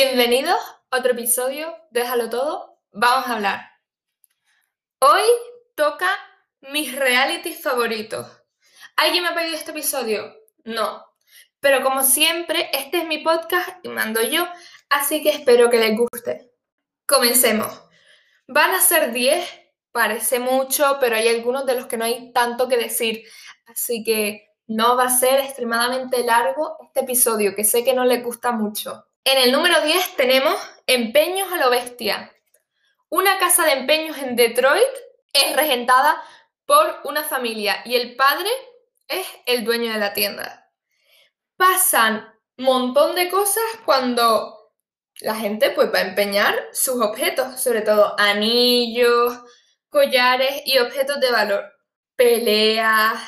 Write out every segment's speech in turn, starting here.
Bienvenidos a otro episodio, déjalo todo, vamos a hablar. Hoy toca mis realities favoritos. ¿Alguien me ha pedido este episodio? No. Pero como siempre, este es mi podcast y mando yo, así que espero que les guste. Comencemos. Van a ser 10, parece mucho, pero hay algunos de los que no hay tanto que decir. Así que no va a ser extremadamente largo este episodio, que sé que no les gusta mucho. En el número 10 tenemos Empeños a lo Bestia. Una casa de empeños en Detroit es regentada por una familia y el padre es el dueño de la tienda. Pasan montón de cosas cuando la gente pues va a empeñar sus objetos, sobre todo anillos, collares y objetos de valor. Peleas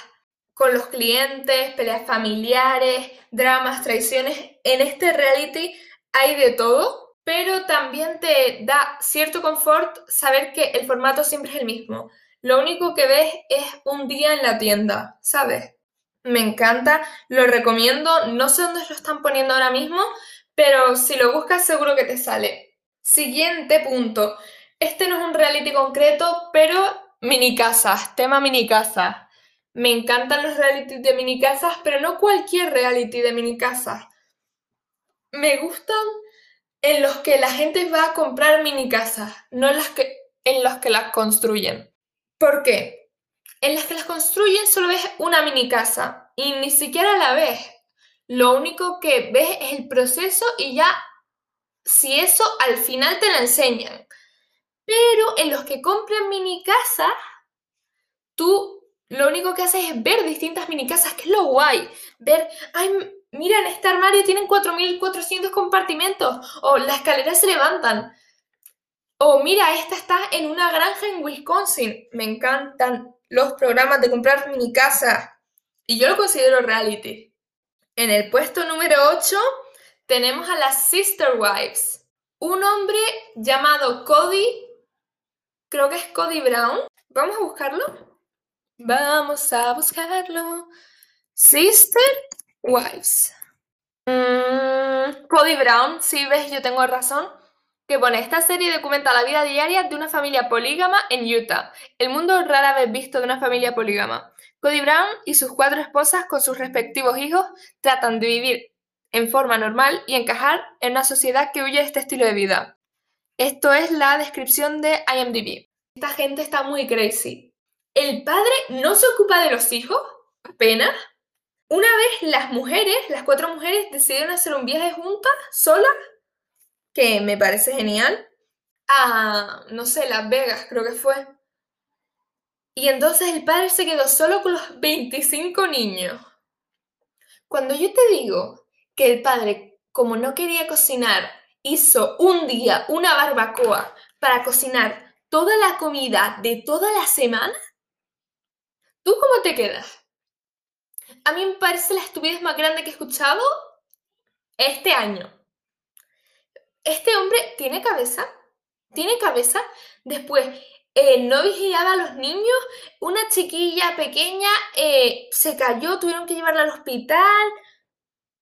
con los clientes, peleas familiares, dramas, traiciones. En este reality hay de todo, pero también te da cierto confort saber que el formato siempre es el mismo. Lo único que ves es un día en la tienda, ¿sabes? Me encanta, lo recomiendo, no sé dónde lo están poniendo ahora mismo, pero si lo buscas seguro que te sale. Siguiente punto. Este no es un reality concreto, pero mini casas, tema mini casas. Me encantan los realities de mini casas, pero no cualquier reality de mini casas me gustan en los que la gente va a comprar mini casas, no en, las que, en los que las construyen. ¿Por qué? En las que las construyen solo ves una mini casa y ni siquiera la ves. Lo único que ves es el proceso y ya, si eso al final te la enseñan. Pero en los que compran mini casas, tú lo único que haces es ver distintas mini casas, que es lo guay. Ver, mira, en este armario tienen 4.400 compartimentos, o las escaleras se levantan. O mira, esta está en una granja en Wisconsin. Me encantan los programas de comprar mini casa. Y yo lo considero reality. En el puesto número 8 tenemos a las Sister Wives. Un hombre llamado Cody, creo que es Cody Brown. Vamos a buscarlo. Vamos a buscarlo. Sister Wives. Mm, Cody Brown, si ves, yo tengo razón, que pone, esta serie documenta la vida diaria de una familia polígama en Utah, el mundo rara vez visto de una familia polígama. Cody Brown y sus cuatro esposas con sus respectivos hijos tratan de vivir en forma normal y encajar en una sociedad que huye de este estilo de vida. Esto es la descripción de IMDb. Esta gente está muy crazy. El padre no se ocupa de los hijos, apenas, una vez las mujeres, las cuatro mujeres, decidieron hacer un viaje juntas, solas, que me parece genial, a, no sé, Las Vegas creo que fue. Y entonces el padre se quedó solo con los 25 niños. Cuando yo te digo que el padre, como no quería cocinar, hizo un día una barbacoa para cocinar toda la comida de toda la semana, ¿tú cómo te quedas? A mí me parece la estupidez más grande que he escuchado este año. Este hombre tiene cabeza, tiene cabeza. Después, eh, no vigilaba a los niños. Una chiquilla pequeña eh, se cayó, tuvieron que llevarla al hospital.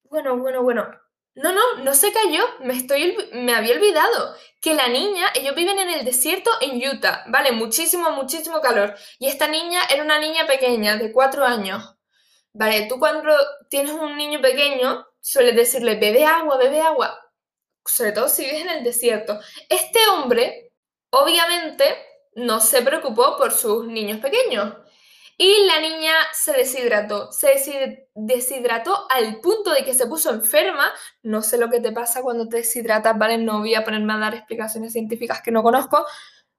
Bueno, bueno, bueno. No, no, no se cayó. Me, estoy, me había olvidado que la niña, ellos viven en el desierto en Utah, ¿vale? Muchísimo, muchísimo calor. Y esta niña era una niña pequeña, de cuatro años. Vale, tú cuando tienes un niño pequeño, sueles decirle, bebe agua, bebe agua, sobre todo si vives en el desierto. Este hombre, obviamente, no se preocupó por sus niños pequeños. Y la niña se deshidrató, se deshidrató al punto de que se puso enferma. No sé lo que te pasa cuando te deshidratas, ¿vale? No voy a ponerme a dar explicaciones científicas que no conozco,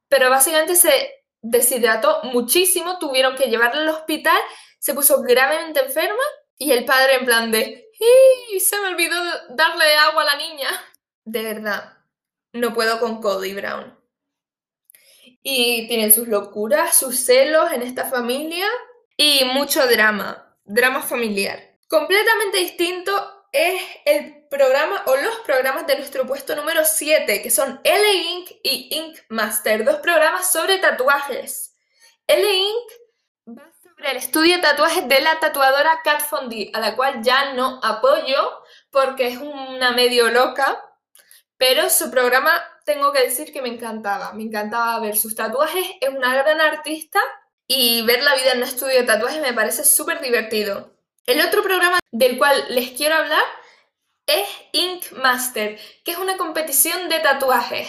pero básicamente se deshidrató muchísimo, tuvieron que llevarla al hospital se puso gravemente enferma y el padre en plan de, ¡y se me olvidó darle agua a la niña! De verdad, no puedo con Cody Brown. Y tienen sus locuras, sus celos en esta familia y mucho drama, drama familiar. Completamente distinto es el programa o los programas de nuestro puesto número 7, que son LA Inc. y Ink Master, dos programas sobre tatuajes. LA Inc el estudio de tatuajes de la tatuadora Kat Fondi, a la cual ya no apoyo porque es una medio loca, pero su programa tengo que decir que me encantaba. Me encantaba ver sus tatuajes, es una gran artista y ver la vida en un estudio de tatuajes me parece súper divertido. El otro programa del cual les quiero hablar es Ink Master, que es una competición de tatuajes.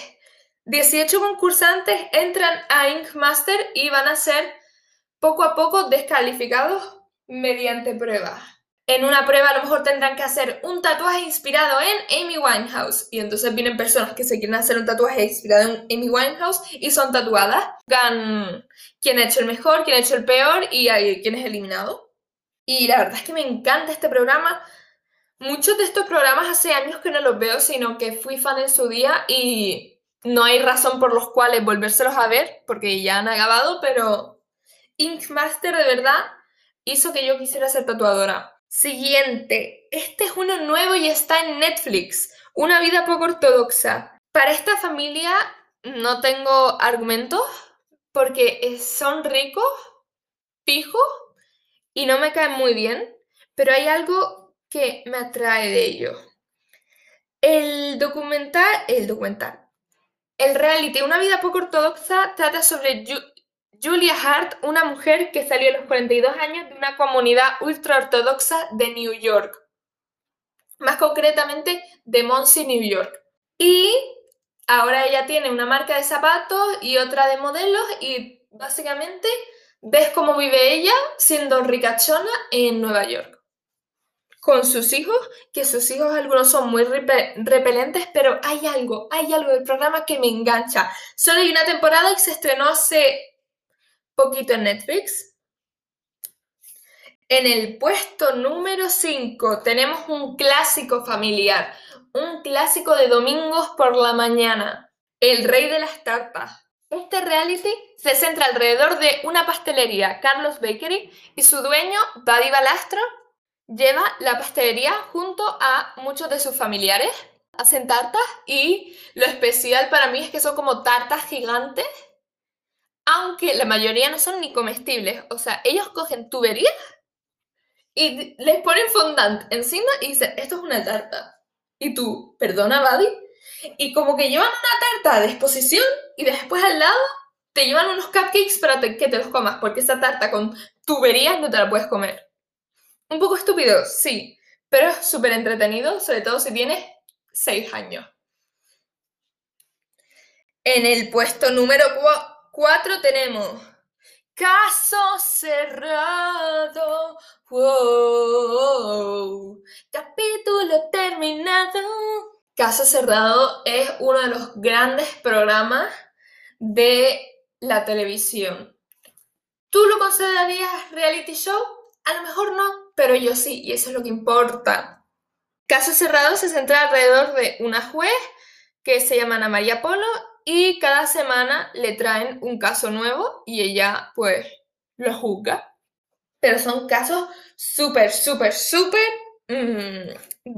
18 concursantes entran a Ink Master y van a ser poco a poco descalificados mediante pruebas. En una prueba a lo mejor tendrán que hacer un tatuaje inspirado en Amy Winehouse. Y entonces vienen personas que se quieren hacer un tatuaje inspirado en Amy Winehouse y son tatuadas. Gan quién ha hecho el mejor, quién ha hecho el peor y quién es eliminado. Y la verdad es que me encanta este programa. Muchos de estos programas hace años que no los veo, sino que fui fan en su día y no hay razón por los cuales volvérselos a ver, porque ya han acabado, pero Ink Master de verdad hizo que yo quisiera ser tatuadora. Siguiente. Este es uno nuevo y está en Netflix. Una vida poco ortodoxa. Para esta familia no tengo argumentos porque son ricos, pijos y no me caen muy bien, pero hay algo que me atrae de ellos. El documental, el documental, el reality Una vida poco ortodoxa trata sobre Julia Hart, una mujer que salió a los 42 años de una comunidad ultraortodoxa de New York, más concretamente de Muncie, New York. Y ahora ella tiene una marca de zapatos y otra de modelos y básicamente ves cómo vive ella siendo ricachona en Nueva York. Con sus hijos, que sus hijos algunos son muy repelentes, pero hay algo, hay algo del programa que me engancha. Solo hay una temporada y se estrenó hace poquito en Netflix. En el puesto número 5 tenemos un clásico familiar, un clásico de domingos por la mañana, El Rey de las Tartas. Este reality se centra alrededor de una pastelería, Carlos Bakery, y su dueño, Buddy Balastro, lleva la pastelería junto a muchos de sus familiares. Hacen tartas y lo especial para mí es que son como tartas gigantes aunque la mayoría no son ni comestibles. O sea, ellos cogen tuberías y les ponen fondant encima y dicen, esto es una tarta. Y tú, perdona, Buddy. Y como que llevan una tarta de exposición y después al lado te llevan unos cupcakes para que te los comas, porque esa tarta con tuberías no te la puedes comer. Un poco estúpido, sí, pero es súper entretenido, sobre todo si tienes 6 años. En el puesto número 4 Cuatro tenemos Caso cerrado. capítulo terminado. Caso cerrado es uno de los grandes programas de la televisión. ¿Tú lo considerarías reality show? A lo mejor no, pero yo sí, y eso es lo que importa. Caso cerrado se centra alrededor de una juez que se llama Ana María Polo y cada semana le traen un caso nuevo y ella pues lo juzga. Pero son casos súper, súper, súper mm,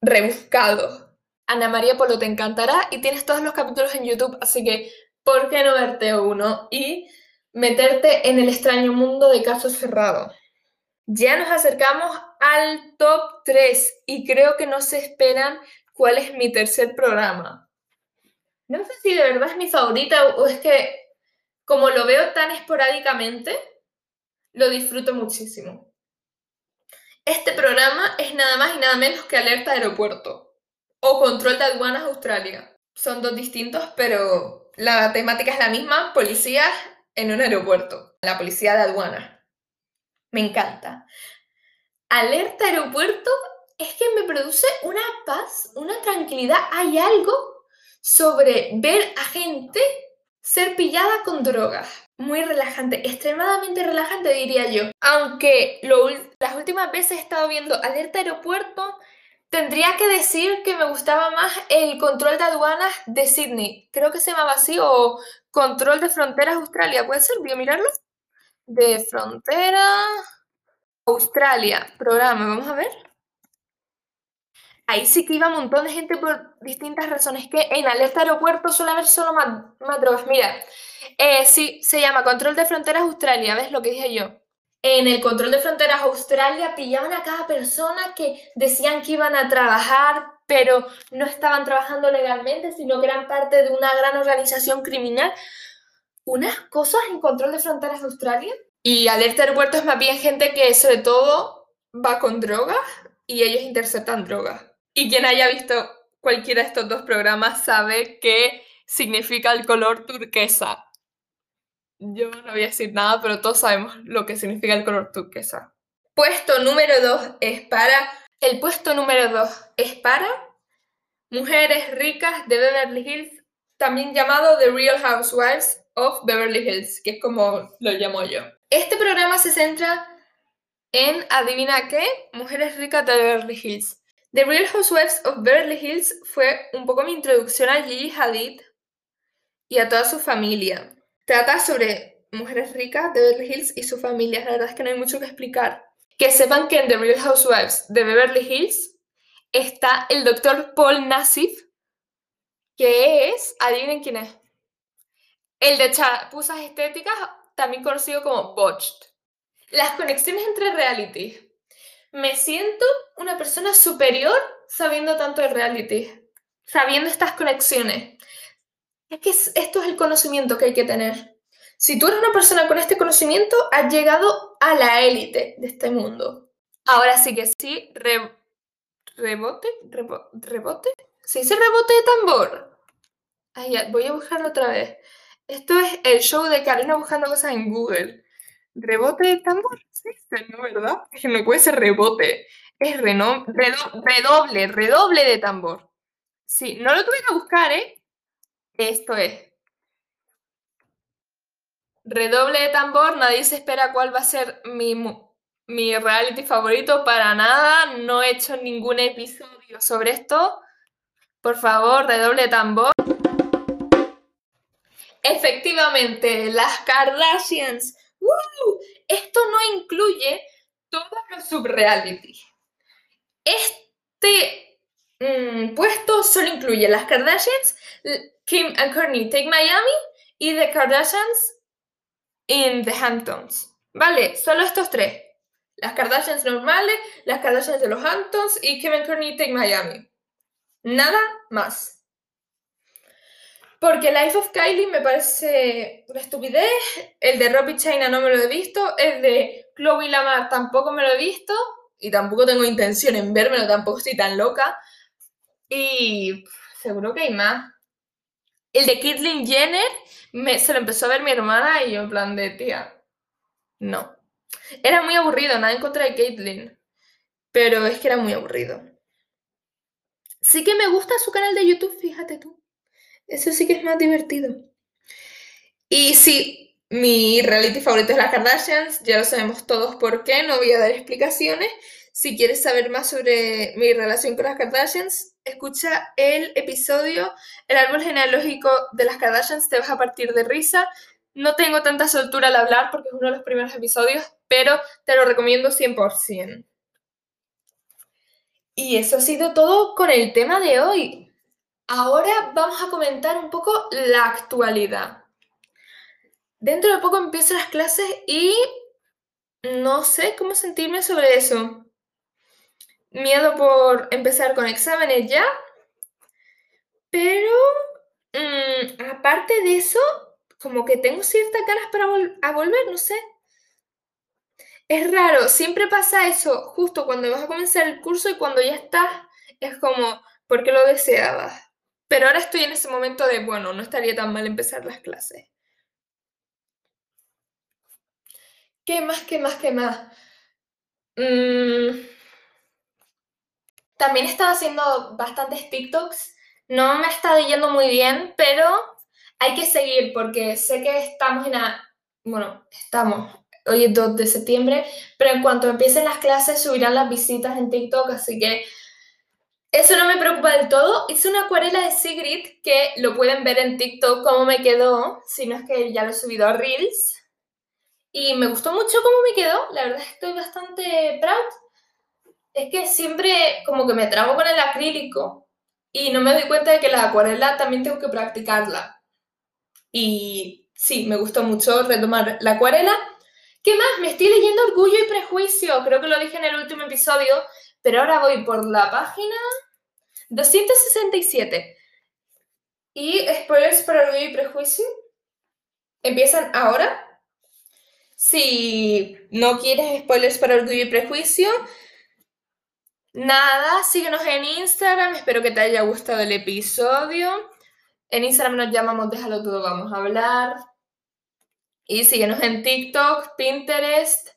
rebuscados. Ana María Polo te encantará y tienes todos los capítulos en YouTube, así que ¿por qué no verte uno y meterte en el extraño mundo de casos cerrados? Ya nos acercamos al top 3 y creo que no se esperan cuál es mi tercer programa. No sé si de verdad es mi favorita o es que como lo veo tan esporádicamente, lo disfruto muchísimo. Este programa es nada más y nada menos que Alerta Aeropuerto o Control de Aduanas Australia. Son dos distintos, pero la temática es la misma, policías en un aeropuerto, la policía de aduanas. Me encanta. Alerta Aeropuerto es que me produce una paz, una tranquilidad. Hay algo sobre ver a gente ser pillada con drogas. Muy relajante, extremadamente relajante diría yo. Aunque las últimas veces he estado viendo Alerta Aeropuerto, tendría que decir que me gustaba más el control de aduanas de Sydney. Creo que se llamaba así, o control de fronteras Australia. ¿Puede ser? Voy a mirarlo. De frontera Australia. Programa, vamos a ver ahí sí que iba un montón de gente por distintas razones. Que en alerta aeropuerto suele haber solo más, drogas. Mira, eh, sí, se llama Control de Fronteras Australia, ¿ves lo que dije yo? en el control de fronteras Australia pillaban a cada persona que decían que iban a trabajar, pero no estaban trabajando legalmente, sino que eran parte de una gran organización criminal. Unas cosas en control de fronteras Australia. Y alerta aeropuerto es más bien gente que sobre todo va con drogas y ellos interceptan drogas. Y quien haya visto cualquiera de estos dos programas sabe qué significa el color turquesa. Yo no voy a decir nada, pero todos sabemos lo que significa el color turquesa. Puesto número 2 es para... El puesto número 2 es para mujeres ricas de Beverly Hills, también llamado The Real Housewives of Beverly Hills, que es como lo llamo yo. Este programa se centra en, adivina qué, mujeres ricas de Beverly Hills. The Real Housewives of Beverly Hills fue un poco mi introducción a Gigi Hadid y a toda su familia. Trata sobre mujeres ricas de Beverly Hills y su familia. La verdad es que no hay mucho que explicar. Que sepan que en The Real Housewives de Beverly Hills está el doctor Paul Nassif, que es, adivinen quién es, el de chapuzas estéticas, también conocido como Botched. Las conexiones entre reality. Me siento una persona superior sabiendo tanto de reality, sabiendo estas conexiones. Es que esto es el conocimiento que hay que tener. Si tú eres una persona con este conocimiento, has llegado a la élite de este mundo. Ahora sí que sí, rebote, rebote. ¿Se dice rebote de tambor? Ay, ya, voy a buscarlo otra vez. Esto es el show de Karina buscando cosas en Google. ¿Rebote de tambor? Sí, ¿no? ¿Verdad? Que no puede ser rebote. Es redoble, redoble de tambor. Sí, no lo tuve que buscar, ¿eh? Esto es. Redoble de tambor, nadie se espera cuál va a ser mi, mi reality favorito para nada. No he hecho ningún episodio sobre esto. Por favor, redoble de tambor. Efectivamente, las Kardashians. Esto no incluye todos los subreality. Este mm, puesto solo incluye las Kardashians, Kim and Kourtney Take Miami y The Kardashians in the Hamptons. Vale, solo estos tres. Las Kardashians normales, las Kardashians de los Hamptons y Kim and Kourtney Take Miami. Nada más. Porque Life of Kylie me parece una estupidez. El de Robbie China no me lo he visto. El de Chloe Lamar tampoco me lo he visto. Y tampoco tengo intención en verme, tampoco estoy tan loca. Y seguro que hay más. El de Caitlyn Jenner me, se lo empezó a ver mi hermana y yo en plan de tía. No. Era muy aburrido, nada en contra de Caitlyn. Pero es que era muy aburrido. Sí que me gusta su canal de YouTube, fíjate tú. Eso sí que es más divertido. Y sí, mi reality favorito es las Kardashians, ya lo sabemos todos por qué, no voy a dar explicaciones. Si quieres saber más sobre mi relación con las Kardashians, escucha el episodio El árbol genealógico de las Kardashians, te vas a partir de risa. No tengo tanta soltura al hablar porque es uno de los primeros episodios, pero te lo recomiendo 100%. Y eso ha sido todo con el tema de hoy. Ahora vamos a comentar un poco la actualidad. Dentro de poco empiezo las clases y no sé cómo sentirme sobre eso. Miedo por empezar con exámenes ya, pero mm, aparte de eso, como que tengo ciertas ganas para volver, no sé. Es raro, siempre pasa eso justo cuando vas a comenzar el curso y cuando ya estás, es como, ¿por qué lo deseabas? Pero ahora estoy en ese momento de, bueno, no estaría tan mal empezar las clases. ¿Qué más, qué más, qué más? Mm. También he estado haciendo bastantes TikToks. No me estado yendo muy bien, pero hay que seguir porque sé que estamos en la... Bueno, estamos. Hoy es 2 de septiembre, pero en cuanto empiecen las clases subirán las visitas en TikTok, así que eso no me preocupa del todo. Hice una acuarela de Sigrid que lo pueden ver en TikTok cómo me quedó, si no es que ya lo he subido a Reels. Y me gustó mucho cómo me quedó. La verdad estoy bastante proud. Es que siempre como que me trago con el acrílico y no me doy cuenta de que la acuarela también tengo que practicarla. Y sí, me gustó mucho retomar la acuarela. ¿Qué más? Me estoy leyendo Orgullo y Prejuicio. Creo que lo dije en el último episodio, pero ahora voy por la página 267. Y spoilers para Orgullo y Prejuicio empiezan ahora. Si no quieres spoilers para Orgullo y Prejuicio, nada, síguenos en Instagram. Espero que te haya gustado el episodio. En Instagram nos llamamos Déjalo todo, vamos a hablar. Y síguenos en TikTok, Pinterest,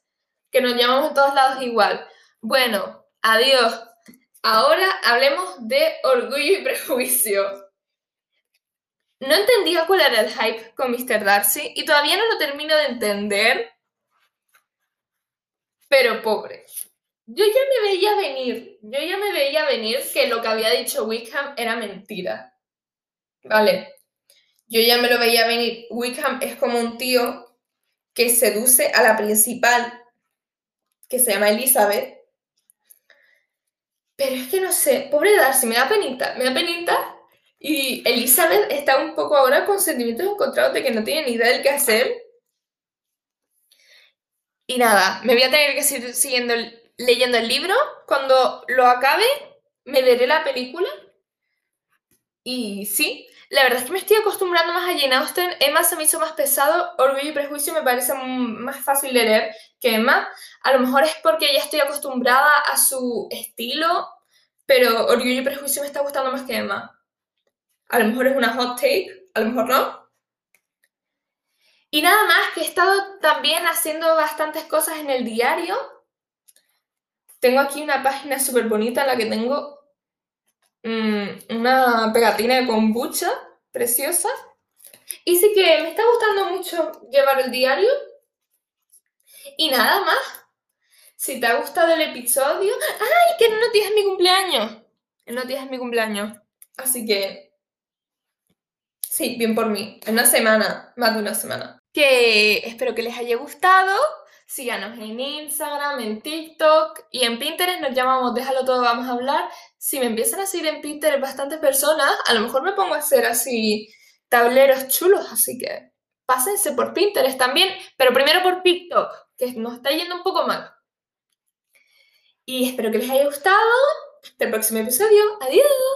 que nos llamamos en todos lados igual. Bueno, adiós. Ahora hablemos de orgullo y prejuicio. No entendía cuál era el hype con Mr. Darcy y todavía no lo termino de entender. Pero pobre. Yo ya me veía venir, yo ya me veía venir que lo que había dicho Wickham era mentira. Vale, yo ya me lo veía venir. Wickham es como un tío que seduce a la principal, que se llama Elizabeth. Pero es que no sé, pobre Darcy, me da penita, me da penita. Y Elizabeth está un poco ahora con sentimientos encontrados de que no tiene ni idea del qué hacer. Y nada, me voy a tener que seguir siguiendo, leyendo el libro. Cuando lo acabe, me veré la película. Y sí, la verdad es que me estoy acostumbrando más a Jane Austen. Emma se me hizo más pesado. Orgullo y Prejuicio me parece más fácil de leer que Emma. A lo mejor es porque ya estoy acostumbrada a su estilo, pero Orgullo y Prejuicio me está gustando más que Emma. A lo mejor es una hot take, a lo mejor no. Y nada más, que he estado también haciendo bastantes cosas en el diario. Tengo aquí una página súper bonita en la que tengo Mm, una pegatina de kombucha preciosa. Y sí que me está gustando mucho llevar el diario. Y nada más. Si te ha gustado el episodio. ¡Ay! Que no tienes mi cumpleaños. No tienes mi cumpleaños. Así que. Sí, bien por mí. En una semana. Más de una semana. Que espero que les haya gustado. Síganos en Instagram, en TikTok y en Pinterest nos llamamos Déjalo todo, vamos a hablar. Si me empiezan a seguir en Pinterest bastantes personas, a lo mejor me pongo a hacer así tableros chulos, así que pásense por Pinterest también, pero primero por TikTok, que nos está yendo un poco mal. Y espero que les haya gustado. Hasta el próximo episodio. Adiós.